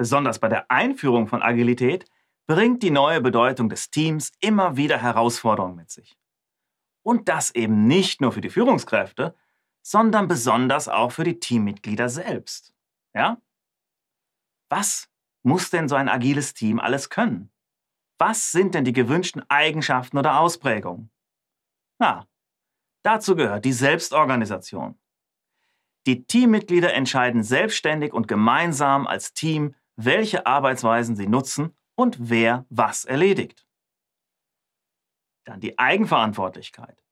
besonders bei der Einführung von Agilität, bringt die neue Bedeutung des Teams immer wieder Herausforderungen mit sich. Und das eben nicht nur für die Führungskräfte, sondern besonders auch für die Teammitglieder selbst. Ja? Was muss denn so ein agiles Team alles können? Was sind denn die gewünschten Eigenschaften oder Ausprägungen? Na, dazu gehört die Selbstorganisation. Die Teammitglieder entscheiden selbstständig und gemeinsam als Team, welche Arbeitsweisen sie nutzen und wer was erledigt. Dann die Eigenverantwortlichkeit.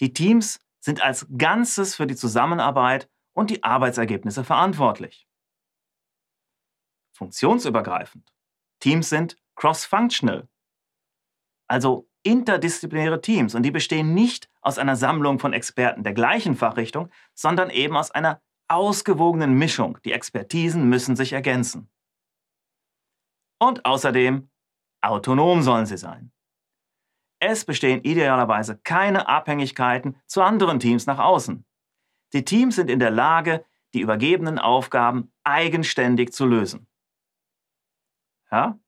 Die Teams sind als Ganzes für die Zusammenarbeit und die Arbeitsergebnisse verantwortlich. Funktionsübergreifend. Teams sind cross-functional, also interdisziplinäre Teams und die bestehen nicht aus einer Sammlung von Experten der gleichen Fachrichtung, sondern eben aus einer ausgewogenen Mischung. Die Expertisen müssen sich ergänzen. Und außerdem, autonom sollen sie sein. Es bestehen idealerweise keine Abhängigkeiten zu anderen Teams nach außen. Die Teams sind in der Lage, die übergebenen Aufgaben eigenständig zu lösen. Ja?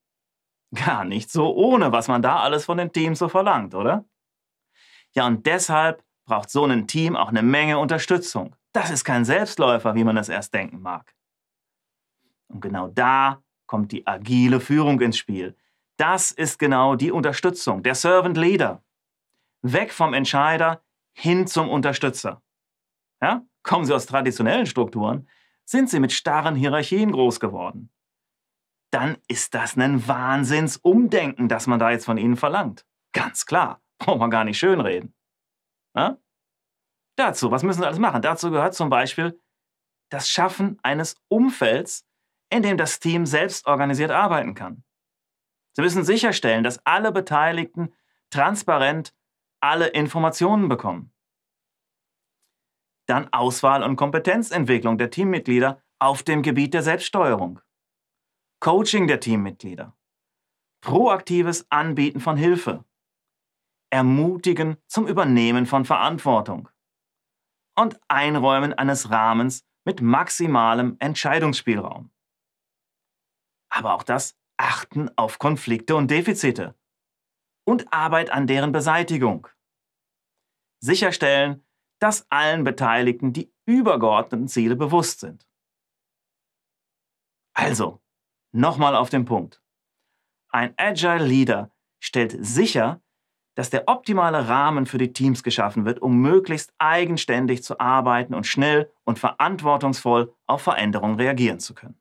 Gar nicht so ohne, was man da alles von den Teams so verlangt, oder? Ja, und deshalb braucht so ein Team auch eine Menge Unterstützung. Das ist kein Selbstläufer, wie man es erst denken mag. Und genau da kommt die agile Führung ins Spiel. Das ist genau die Unterstützung, der Servant Leader. Weg vom Entscheider hin zum Unterstützer. Ja? Kommen Sie aus traditionellen Strukturen, sind Sie mit starren Hierarchien groß geworden. Dann ist das ein Wahnsinnsumdenken, das man da jetzt von Ihnen verlangt. Ganz klar, braucht man gar nicht schönreden. Ja? Dazu, was müssen Sie alles machen? Dazu gehört zum Beispiel das Schaffen eines Umfelds, in dem das Team selbst organisiert arbeiten kann. Sie müssen sicherstellen, dass alle Beteiligten transparent alle Informationen bekommen. Dann Auswahl und Kompetenzentwicklung der Teammitglieder auf dem Gebiet der Selbststeuerung. Coaching der Teammitglieder. Proaktives Anbieten von Hilfe. Ermutigen zum Übernehmen von Verantwortung. Und Einräumen eines Rahmens mit maximalem Entscheidungsspielraum aber auch das Achten auf Konflikte und Defizite und Arbeit an deren Beseitigung. Sicherstellen, dass allen Beteiligten die übergeordneten Ziele bewusst sind. Also, nochmal auf den Punkt. Ein Agile Leader stellt sicher, dass der optimale Rahmen für die Teams geschaffen wird, um möglichst eigenständig zu arbeiten und schnell und verantwortungsvoll auf Veränderungen reagieren zu können.